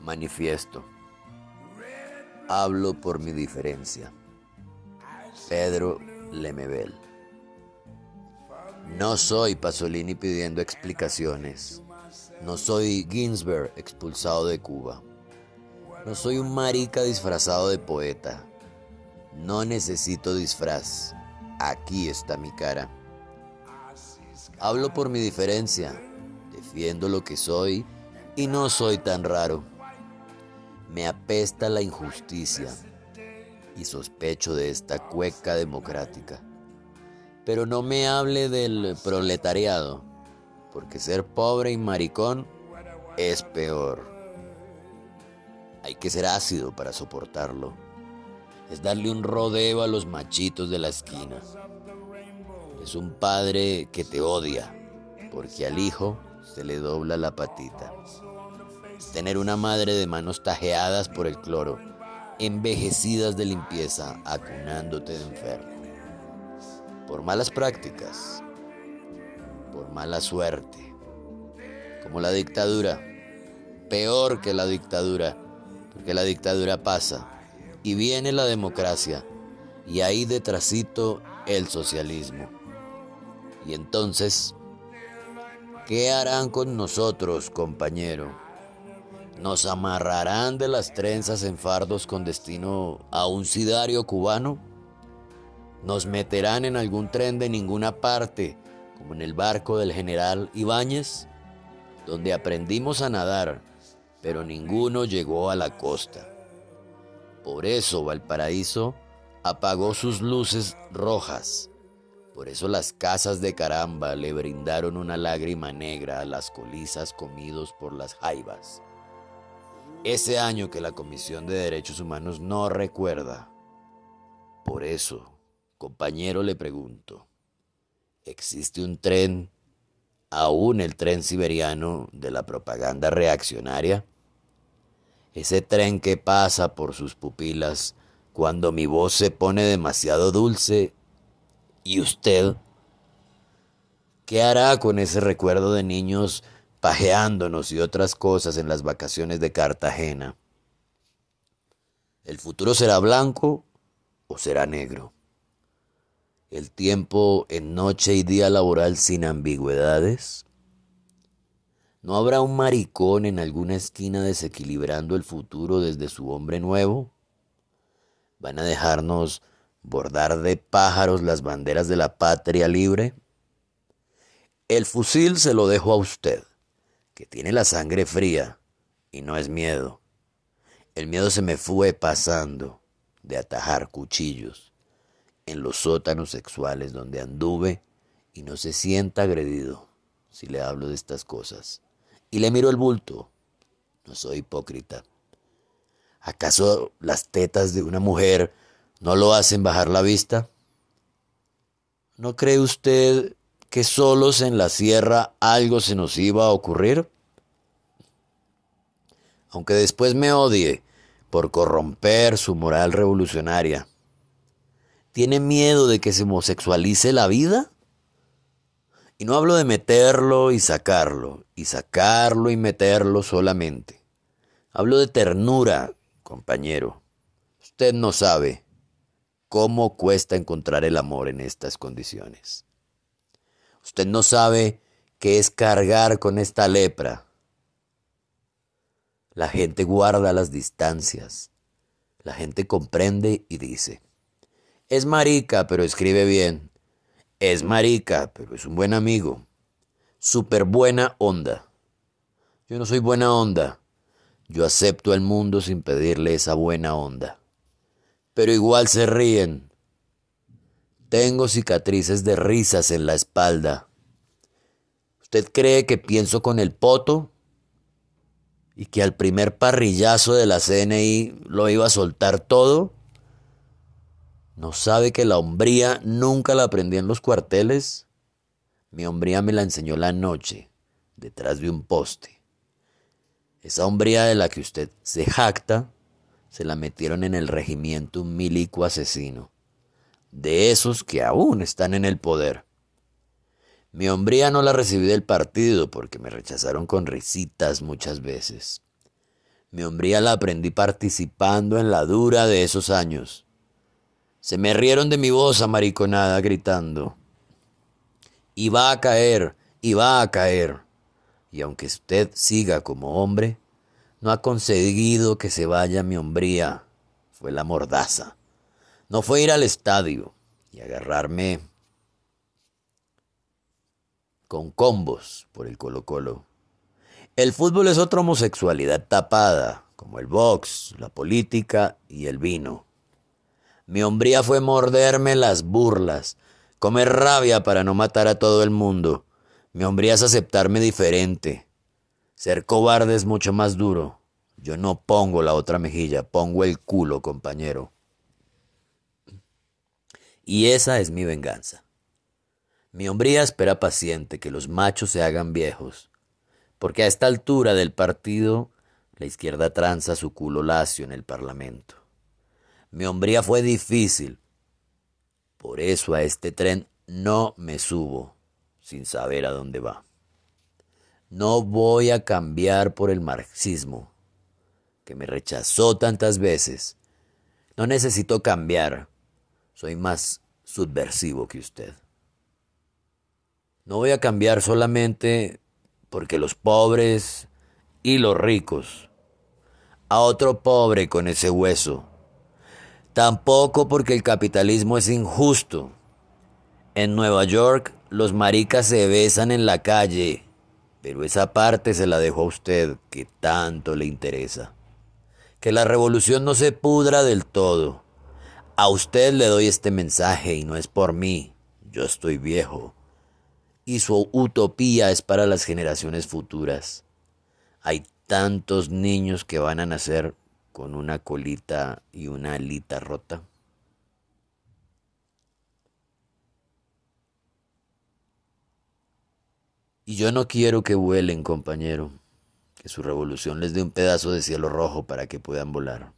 Manifiesto. Hablo por mi diferencia. Pedro Lemebel. No soy Pasolini pidiendo explicaciones. No soy Ginsberg expulsado de Cuba. No soy un marica disfrazado de poeta. No necesito disfraz. Aquí está mi cara. Hablo por mi diferencia. Defiendo lo que soy y no soy tan raro. Me apesta la injusticia y sospecho de esta cueca democrática. Pero no me hable del proletariado, porque ser pobre y maricón es peor. Hay que ser ácido para soportarlo. Es darle un rodeo a los machitos de la esquina. Es un padre que te odia, porque al hijo se le dobla la patita. Tener una madre de manos tajeadas por el cloro, envejecidas de limpieza, acunándote de enfermo. Por malas prácticas, por mala suerte, como la dictadura, peor que la dictadura, porque la dictadura pasa y viene la democracia y ahí detrásito el socialismo. Y entonces, ¿qué harán con nosotros, compañero? ¿Nos amarrarán de las trenzas en fardos con destino a un sidario cubano? ¿Nos meterán en algún tren de ninguna parte, como en el barco del general Ibáñez, donde aprendimos a nadar, pero ninguno llegó a la costa? Por eso Valparaíso apagó sus luces rojas. Por eso las casas de caramba le brindaron una lágrima negra a las colizas comidos por las jaivas ese año que la Comisión de Derechos Humanos no recuerda. Por eso, compañero, le pregunto, ¿existe un tren, aún el tren siberiano de la propaganda reaccionaria? Ese tren que pasa por sus pupilas cuando mi voz se pone demasiado dulce y usted, ¿qué hará con ese recuerdo de niños pajeándonos y otras cosas en las vacaciones de Cartagena. ¿El futuro será blanco o será negro? ¿El tiempo en noche y día laboral sin ambigüedades? ¿No habrá un maricón en alguna esquina desequilibrando el futuro desde su hombre nuevo? ¿Van a dejarnos bordar de pájaros las banderas de la patria libre? El fusil se lo dejo a usted que tiene la sangre fría y no es miedo. El miedo se me fue pasando de atajar cuchillos en los sótanos sexuales donde anduve y no se sienta agredido si le hablo de estas cosas. Y le miro el bulto. No soy hipócrita. ¿Acaso las tetas de una mujer no lo hacen bajar la vista? ¿No cree usted que solos en la sierra algo se nos iba a ocurrir? Aunque después me odie por corromper su moral revolucionaria. ¿Tiene miedo de que se homosexualice la vida? Y no hablo de meterlo y sacarlo, y sacarlo y meterlo solamente. Hablo de ternura, compañero. Usted no sabe cómo cuesta encontrar el amor en estas condiciones. Usted no sabe qué es cargar con esta lepra. La gente guarda las distancias. La gente comprende y dice, es marica, pero escribe bien. Es marica, pero es un buen amigo. Súper buena onda. Yo no soy buena onda. Yo acepto al mundo sin pedirle esa buena onda. Pero igual se ríen. Tengo cicatrices de risas en la espalda. ¿Usted cree que pienso con el poto? ¿Y que al primer parrillazo de la CNI lo iba a soltar todo? ¿No sabe que la hombría nunca la aprendí en los cuarteles? Mi hombría me la enseñó la noche, detrás de un poste. Esa hombría de la que usted se jacta, se la metieron en el regimiento un milico asesino de esos que aún están en el poder. Mi hombría no la recibí del partido porque me rechazaron con risitas muchas veces. Mi hombría la aprendí participando en la dura de esos años. Se me rieron de mi voz amariconada gritando. Y va a caer, y va a caer. Y aunque usted siga como hombre, no ha conseguido que se vaya mi hombría. Fue la mordaza. No fue ir al estadio y agarrarme con combos por el Colo Colo. El fútbol es otra homosexualidad tapada, como el box, la política y el vino. Mi hombría fue morderme las burlas, comer rabia para no matar a todo el mundo. Mi hombría es aceptarme diferente. Ser cobarde es mucho más duro. Yo no pongo la otra mejilla, pongo el culo, compañero. Y esa es mi venganza. Mi hombría espera paciente que los machos se hagan viejos, porque a esta altura del partido la izquierda tranza su culo lacio en el Parlamento. Mi hombría fue difícil, por eso a este tren no me subo sin saber a dónde va. No voy a cambiar por el marxismo, que me rechazó tantas veces. No necesito cambiar, soy más subversivo que usted. No voy a cambiar solamente porque los pobres y los ricos. A otro pobre con ese hueso. Tampoco porque el capitalismo es injusto. En Nueva York los maricas se besan en la calle, pero esa parte se la dejo a usted que tanto le interesa. Que la revolución no se pudra del todo. A usted le doy este mensaje y no es por mí. Yo estoy viejo y su utopía es para las generaciones futuras. Hay tantos niños que van a nacer con una colita y una alita rota. Y yo no quiero que vuelen, compañero, que su revolución les dé un pedazo de cielo rojo para que puedan volar.